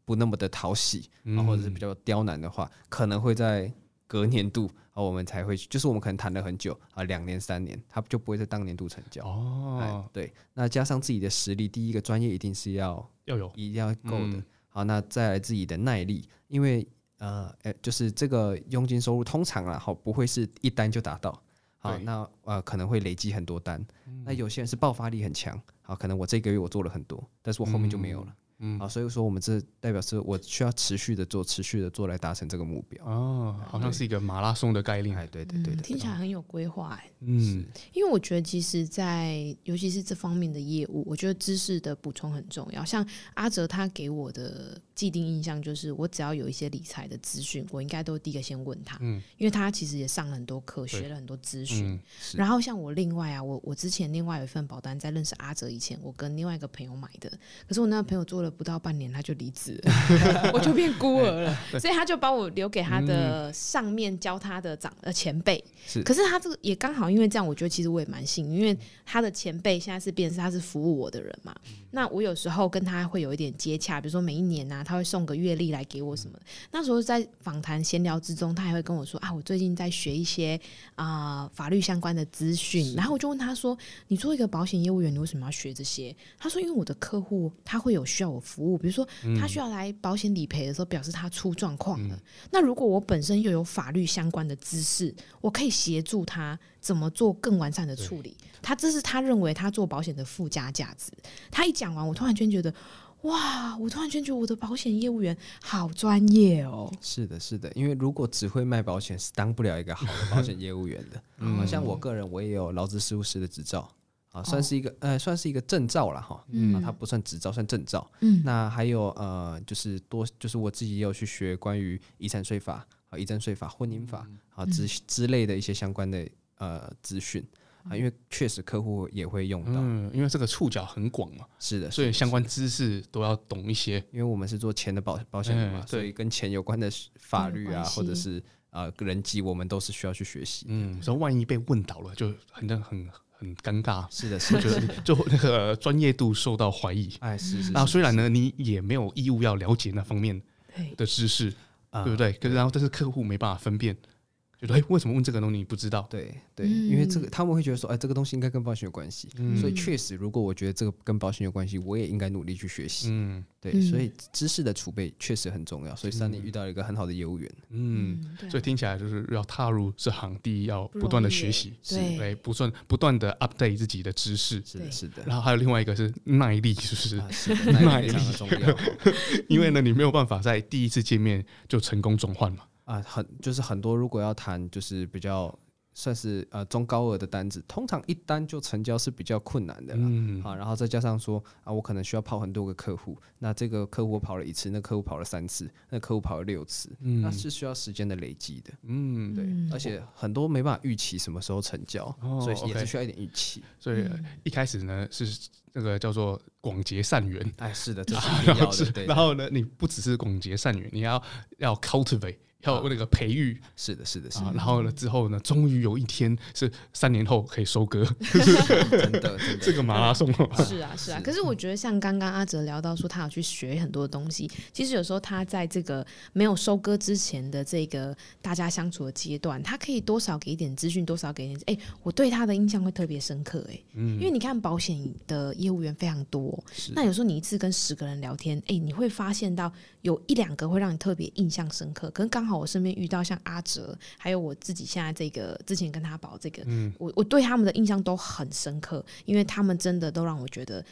不那么的讨喜，或者是比较刁难的话，可能会在隔年度。啊，我们才会去，就是我们可能谈了很久啊，两年三年，他就不会在当年度成交哦。对，那加上自己的实力，第一个专业一定是要要有，一定要够的。嗯、好，那再来自己的耐力，因为呃，诶，就是这个佣金收入通常啊，好不会是一单就达到。好，那呃可能会累积很多单。嗯、那有些人是爆发力很强，好，可能我这个月我做了很多，但是我后面就没有了。嗯嗯，啊，所以说我们这代表是我需要持续的做，持续的做来达成这个目标。哦，好像是一个马拉松的概念。哎，对对对，对，听起来很有规划哎。嗯，因为我觉得其实，在尤其是这方面的业务，我觉得知识的补充很重要。像阿哲他给我的既定印象就是，我只要有一些理财的资讯，我应该都第一个先问他。嗯，因为他其实也上了很多课，学了很多资讯。嗯，然后像我另外啊，我我之前另外有一份保单，在认识阿哲以前，我跟另外一个朋友买的。可是我那个朋友做了不到半年，他就离职了，我就变孤儿了。所以他就把我留给他的上面教他的长呃前辈。是，可是他这个也刚好因为这样，我觉得其实我也蛮幸运，因为他的前辈现在是变成他是服务我的人嘛。那我有时候跟他会有一点接洽，比如说每一年啊，他会送个月历来给我什么的。那时候在访谈闲聊之中，他还会跟我说啊，我最近在学一些啊、呃、法律相关的资讯。然后我就问他说，你做一个保险业务员，你为什么要学这些？他说，因为我的客户他会有需要我我服务，比如说他需要来保险理赔的时候，表示他出状况了。那如果我本身又有法律相关的知识，我可以协助他怎么做更完善的处理。他这是他认为他做保险的附加价值。他一讲完，我突然间觉得。哇！我突然间觉得我的保险业务员好专业哦。是的，是的，因为如果只会卖保险，是当不了一个好的保险业务员的。嗯，像我个人，我也有劳资事务师的执照啊，算是一个呃，算是一个证照了哈。嗯，它不算执照，算证照。嗯，那还有呃，就是多，就是我自己也有去学关于遗产税法啊、遗赠税法、婚姻法啊之之类的一些相关的呃资讯。啊，因为确实客户也会用到，嗯，因为这个触角很广嘛，是的，所以相关知识都要懂一些。因为我们是做钱的保保险的嘛，嗯，所以跟钱有关的法律啊，或者是呃人际，我们都是需要去学习。嗯，所以万一被问倒了，就很很很尴尬。是的，是的，就那个专业度受到怀疑。哎，是是。那虽然呢，你也没有义务要了解那方面的知识，对不对？可是然后，但是客户没办法分辨。哎，为什么问这个东西你不知道？对对，因为这个他们会觉得说，哎，这个东西应该跟保险有关系，嗯、所以确实，如果我觉得这个跟保险有关系，我也应该努力去学习。嗯，对，所以知识的储备确实很重要。所以 Sunny 遇到了一个很好的业务员。嗯，所以听起来就是要踏入这行，第一要不断的学习，对，不断不断的 update 自己的知识。是的，是的。然后还有另外一个是耐力，是不是？是耐力非常的重要，因为呢，你没有办法在第一次见面就成功转换嘛。啊，很就是很多，如果要谈就是比较算是呃中高额的单子，通常一单就成交是比较困难的了。嗯，啊，然后再加上说啊，我可能需要跑很多个客户，那这个客户我跑了一次，那客户跑了三次，那客户跑了六次，嗯，那是需要时间的累积的。嗯，对，而且很多没办法预期什么时候成交，哦、所以也是需要一点预期。所以一开始呢是那个叫做广结善缘。哎，是的，这是要的。对，然后呢，你不只是广结善缘，你要要 cultivate。要那个培育，是的，是的，是的。然后呢，之后呢，终于有一天是三年后可以收割，真的，这个马拉松。是啊，是啊。可是我觉得，像刚刚阿哲聊到说，他有去学很多东西。其实有时候他在这个没有收割之前的这个大家相处的阶段，他可以多少给一点资讯，多少给一点。哎，我对他的印象会特别深刻。哎，嗯，因为你看保险的业务员非常多，那有时候你一次跟十个人聊天，哎，你会发现到有一两个会让你特别印象深刻，可能刚好。我身边遇到像阿哲，还有我自己现在这个之前跟他保这个，嗯、我我对他们的印象都很深刻，因为他们真的都让我觉得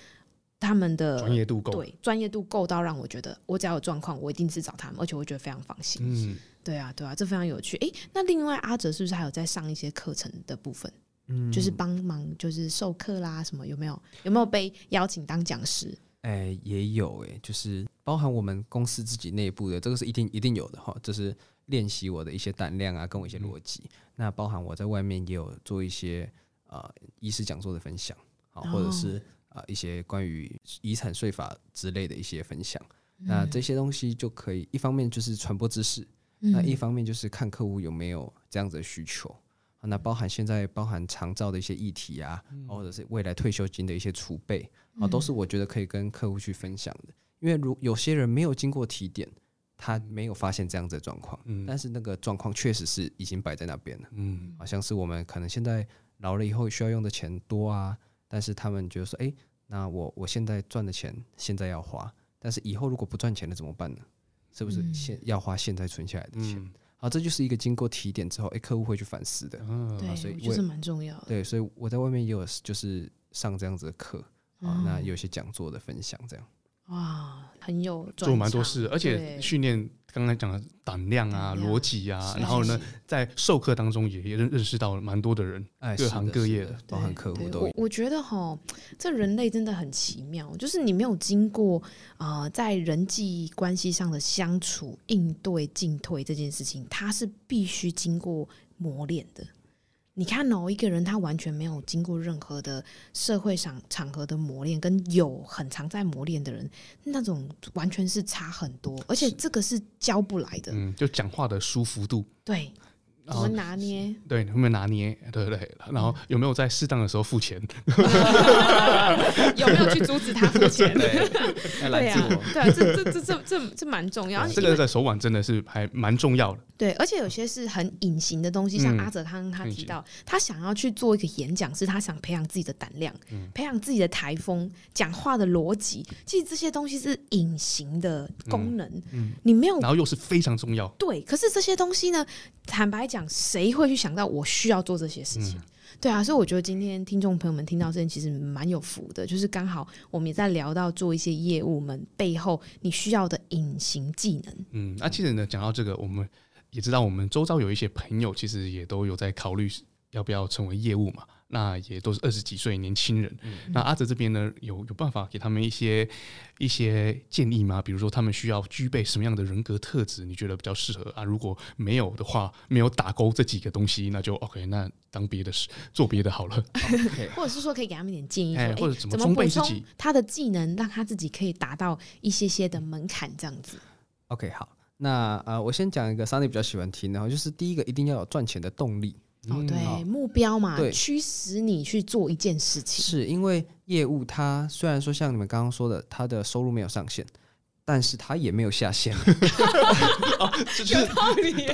他们的专业度够，对，专业度够到让我觉得我只要有状况，我一定是找他们，而且我觉得非常放心。嗯，对啊，对啊，这非常有趣。哎、欸，那另外阿哲是不是还有在上一些课程的部分？嗯，就是帮忙就是授课啦，什么有没有？有没有被邀请当讲师？哎、欸，也有哎、欸，就是包含我们公司自己内部的，这个是一定一定有的哈，就是。练习我的一些胆量啊，跟我一些逻辑。嗯、那包含我在外面也有做一些呃医师讲座的分享，啊，或者是啊、呃、一些关于遗产税法之类的一些分享。嗯、那这些东西就可以一方面就是传播知识，嗯、那一方面就是看客户有没有这样子的需求。那包含现在包含长照的一些议题啊，嗯、或者是未来退休金的一些储备啊，都是我觉得可以跟客户去分享的。因为如有些人没有经过提点。他没有发现这样子的状况，嗯，但是那个状况确实是已经摆在那边了，嗯，好像是我们可能现在老了以后需要用的钱多啊，但是他们觉得说，哎，那我我现在赚的钱现在要花，但是以后如果不赚钱了怎么办呢？是不是现要花现在存下来的钱？好，这就是一个经过提点之后，哎，客户会去反思的，对，所以我觉得蛮重要的，对，所以我在外面也有就是上这样子的课，啊，那有些讲座的分享这样。哇，很有做蛮多事，而且训练刚才讲的胆量啊、逻辑啊，然后呢，在授课当中也也认认识到了蛮多的人，各行各业的，包含客户都。我我觉得哈，这人类真的很奇妙，就是你没有经过啊，在人际关系上的相处、应对、进退这件事情，它是必须经过磨练的。你看哦，一个人他完全没有经过任何的社会上场合的磨练，跟有很常在磨练的人，那种完全是差很多，而且这个是教不来的。嗯，就讲话的舒服度，对，怎么拿捏？对，有没有拿捏？对对对。然后有没有在适当的时候付钱？有没有去阻止他付钱。对，要来自我。对啊，这这这这这这蛮重要。这个在手腕真的是还蛮重要的。对，而且有些是很隐形的东西，像阿泽他他提到，他想要去做一个演讲，是他想培养自己的胆量，培养自己的台风，讲话的逻辑。其实这些东西是隐形的功能，你没有，然后又是非常重要。对，可是这些东西呢，坦白讲，谁会去想到我需要做这些事情？对啊，所以我觉得今天听众朋友们听到这件其实蛮有福的，就是刚好我们也在聊到做一些业务们背后你需要的隐形技能。嗯，那其实呢，讲到这个，我们也知道我们周遭有一些朋友，其实也都有在考虑要不要成为业务嘛。那也都是二十几岁年轻人。嗯、那阿哲这边呢，有有办法给他们一些一些建议吗？比如说他们需要具备什么样的人格特质？你觉得比较适合啊？如果没有的话，没有打勾这几个东西，那就 OK，那当别的事，做别的好了。Okay. 或者是说可以给他们一点建议或者怎么装备自己他的技能，让他自己可以达到一些些的门槛，这样子。OK，好，那呃，我先讲一个 Sunny 比较喜欢听的，然后就是第一个一定要有赚钱的动力。哦，对，嗯、目标嘛，驱使你去做一件事情。是因为业务它虽然说像你们刚刚说的，它的收入没有上限。但是他也没有下线，哦，就是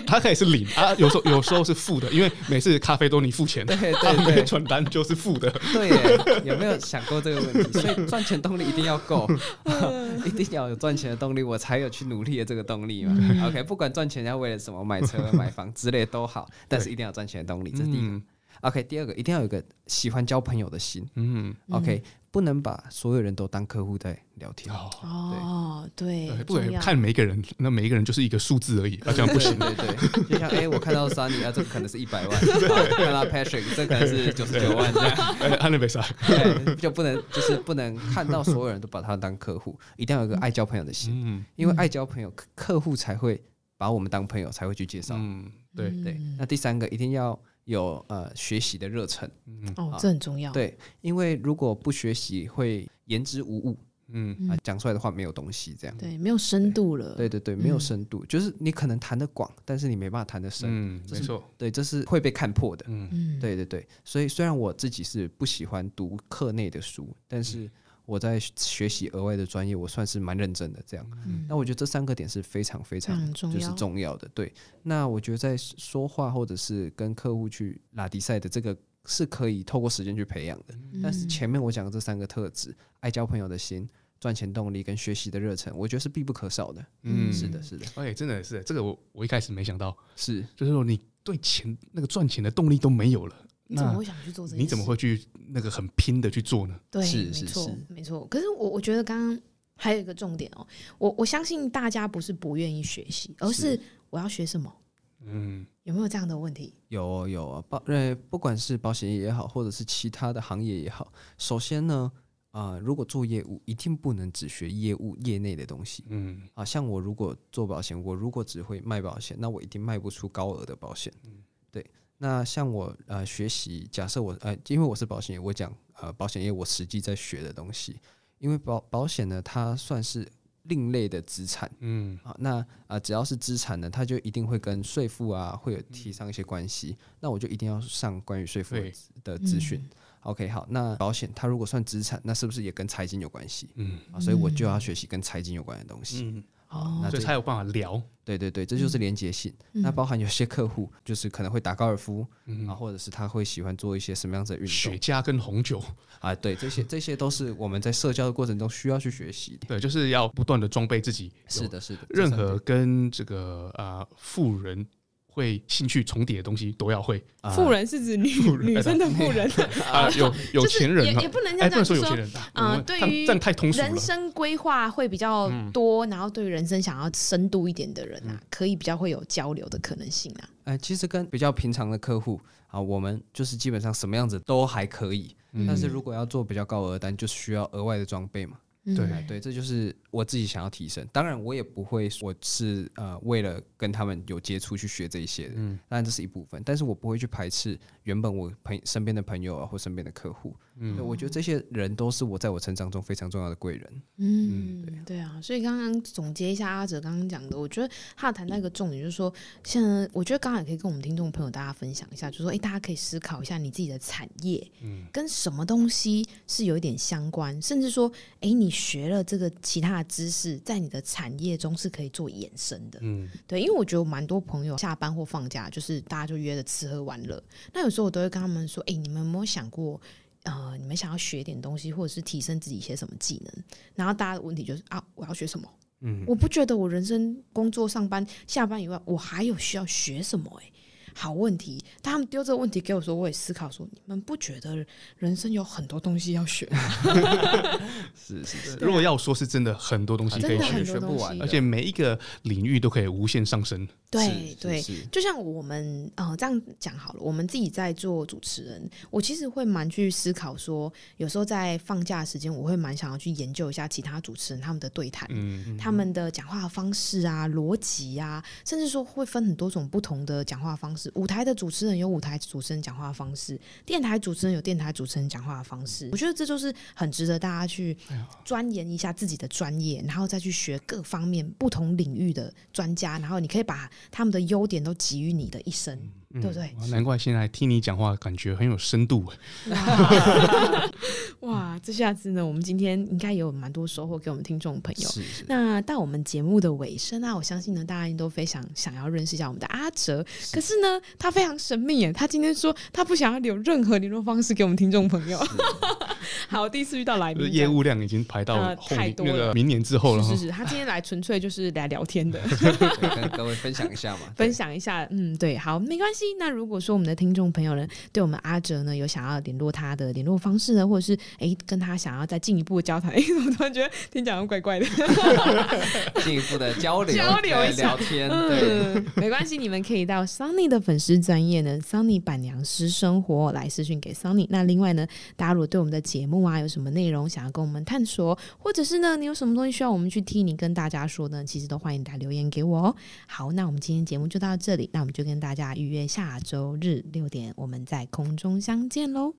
他可以是零啊，有时候有时候是负的，因为每次咖啡都你付钱，对对对，传单就是负的，对，有没有想过这个问题？所以赚钱动力一定要够，一定要有赚钱的动力，我才有去努力的这个动力嘛。OK，不管赚钱要为了什么，买车、买房之类都好，但是一定要赚钱的动力，这是第一个。OK，第二个一定要有一个喜欢交朋友的心。嗯，OK。不能把所有人都当客户在聊天哦，对，不能看每一个人，那每一个人就是一个数字而已，那这样不行。对对，就像哎，我看到 Sunny 啊，这个可能是一百万；看到 Patrick，这可能是九十九万这样。哎，安利没啥，就不能就是不能看到所有人都把他当客户，一定要有一个爱交朋友的心。嗯，因为爱交朋友，客户才会把我们当朋友，才会去介绍。嗯，对对。那第三个一定要。有呃学习的热忱，嗯哦，这很重要。对，因为如果不学习，会言之无物，嗯啊，讲出来的话没有东西，这样对，没有深度了。对对对，没有深度，就是你可能谈得广，但是你没办法谈得深。嗯，没错，对，这是会被看破的。嗯，对对对，所以虽然我自己是不喜欢读课内的书，但是。我在学习额外的专业，我算是蛮认真的。这样，嗯、那我觉得这三个点是非常非常就是重要的。对，那我觉得在说话或者是跟客户去拉迪赛的这个是可以透过时间去培养的。嗯、但是前面我讲的这三个特质，爱交朋友的心、赚钱动力跟学习的热忱，我觉得是必不可少的。嗯，是的，是的。哎，真的是这个我，我我一开始没想到，是就是说你对钱那个赚钱的动力都没有了。你怎么会想去做这个？你怎么会去那个很拼的去做呢？对，是没错，没错。可是我我觉得刚刚还有一个重点哦，我我相信大家不是不愿意学习，而是我要学什么？嗯，有没有这样的问题？有有啊，保呃，不管是保险业也好，或者是其他的行业也好，首先呢，啊、呃，如果做业务，一定不能只学业务业内的东西。嗯，啊，像我如果做保险，我如果只会卖保险，那我一定卖不出高额的保险。嗯，对。那像我呃学习，假设我呃，因为我是保险业，我讲呃保险业我实际在学的东西，因为保保险呢，它算是另类的资产，嗯啊，那啊、呃、只要是资产呢，它就一定会跟税负啊会有提上一些关系，嗯、那我就一定要上关于税负的资讯。嗯、OK，好，那保险它如果算资产，那是不是也跟财经有关系？嗯啊，所以我就要学习跟财经有关的东西。嗯哦，那所以才有办法聊。对对对，这就是连接性。嗯、那包含有些客户就是可能会打高尔夫，嗯、啊，或者是他会喜欢做一些什么样子的运动，雪茄跟红酒啊，对，这些这些都是我们在社交的过程中需要去学习的。对，就是要不断的装备自己。是的，是的，任何跟这个啊富人。会兴趣重叠的东西都要会。富人是指女 女生的富人啊，有有钱人也也不能这样说。有钱人啊，对于这样太通俗。人生规划会比较多，然后对于人生想要深度一点的人啊，可以比较会有交流的可能性啊。哎，其实跟比较平常的客户啊，我们就是基本上什么样子都还可以。但是如果要做比较高额单，就需要额外的装备嘛。对对，这就是我自己想要提升。当然，我也不会，我是呃为了跟他们有接触去学这一些的。嗯，当然这是一部分，但是我不会去排斥原本我朋身边的朋友啊或身边的客户。嗯，我觉得这些人都是我在我成长中非常重要的贵人。嗯，对对啊，所以刚刚总结一下阿哲刚刚讲的，我觉得他谈到一个重点，就是说，现在我觉得刚刚也可以跟我们听众朋友大家分享一下，就是说，哎，大家可以思考一下你自己的产业，嗯，跟什么东西是有一点相关，甚至说，哎，你学了这个其他的知识，在你的产业中是可以做延伸的，嗯，对，因为我觉得蛮多朋友下班或放假，就是大家就约着吃喝玩乐，那有时候我都会跟他们说，哎，你们有没有想过？呃，你们想要学点东西，或者是提升自己一些什么技能？然后大家的问题就是啊，我要学什么？嗯，我不觉得我人生、工作、上班、下班以外，我还有需要学什么、欸？哎。好问题，但他们丢这个问题给我说，我也思考说，你们不觉得人生有很多东西要学吗？是是是，如果要说是真的很多东西可以学，学不完，而且每一个领域都可以无限上升。对对，就像我们呃这样讲好了，我们自己在做主持人，我其实会蛮去思考说，有时候在放假时间，我会蛮想要去研究一下其他主持人他们的对谈，嗯嗯，他们的讲话方式啊、逻辑啊，甚至说会分很多种不同的讲话方式。舞台的主持人有舞台主持人讲话的方式，电台主持人有电台主持人讲话的方式。我觉得这就是很值得大家去钻研一下自己的专业，然后再去学各方面不同领域的专家，然后你可以把他们的优点都集于你的一身。对不对？难怪现在听你讲话，感觉很有深度。哇，哇，这下子呢，我们今天应该有蛮多收获给我们听众朋友。是是。那到我们节目的尾声啊，我相信呢，大家都非常想要认识一下我们的阿哲。是可是呢，他非常神秘耶，他今天说他不想要留任何联络方式给我们听众朋友。好，第一次遇到来宾，业务量已经排到后、呃、太多了，明年之后了。是是是，他今天来纯粹就是来聊天的，跟各位分享一下嘛，分享一下。嗯，对，好，没关系。那如果说我们的听众朋友呢，对我们阿哲呢有想要联络他的联络方式呢，或者是哎跟他想要再进一步的交谈，哎，我突然觉得听讲怪怪的，进一步的交流交流聊天，对，嗯、没关系，你们可以到 Sunny 的粉丝专业呢，Sunny 板娘师生活来私讯给 Sunny。那另外呢，大家如果对我们的节目啊有什么内容想要跟我们探索，或者是呢你有什么东西需要我们去替你跟大家说呢，其实都欢迎大家留言给我哦。好，那我们今天节目就到这里，那我们就跟大家预约下周日六点，我们在空中相见喽。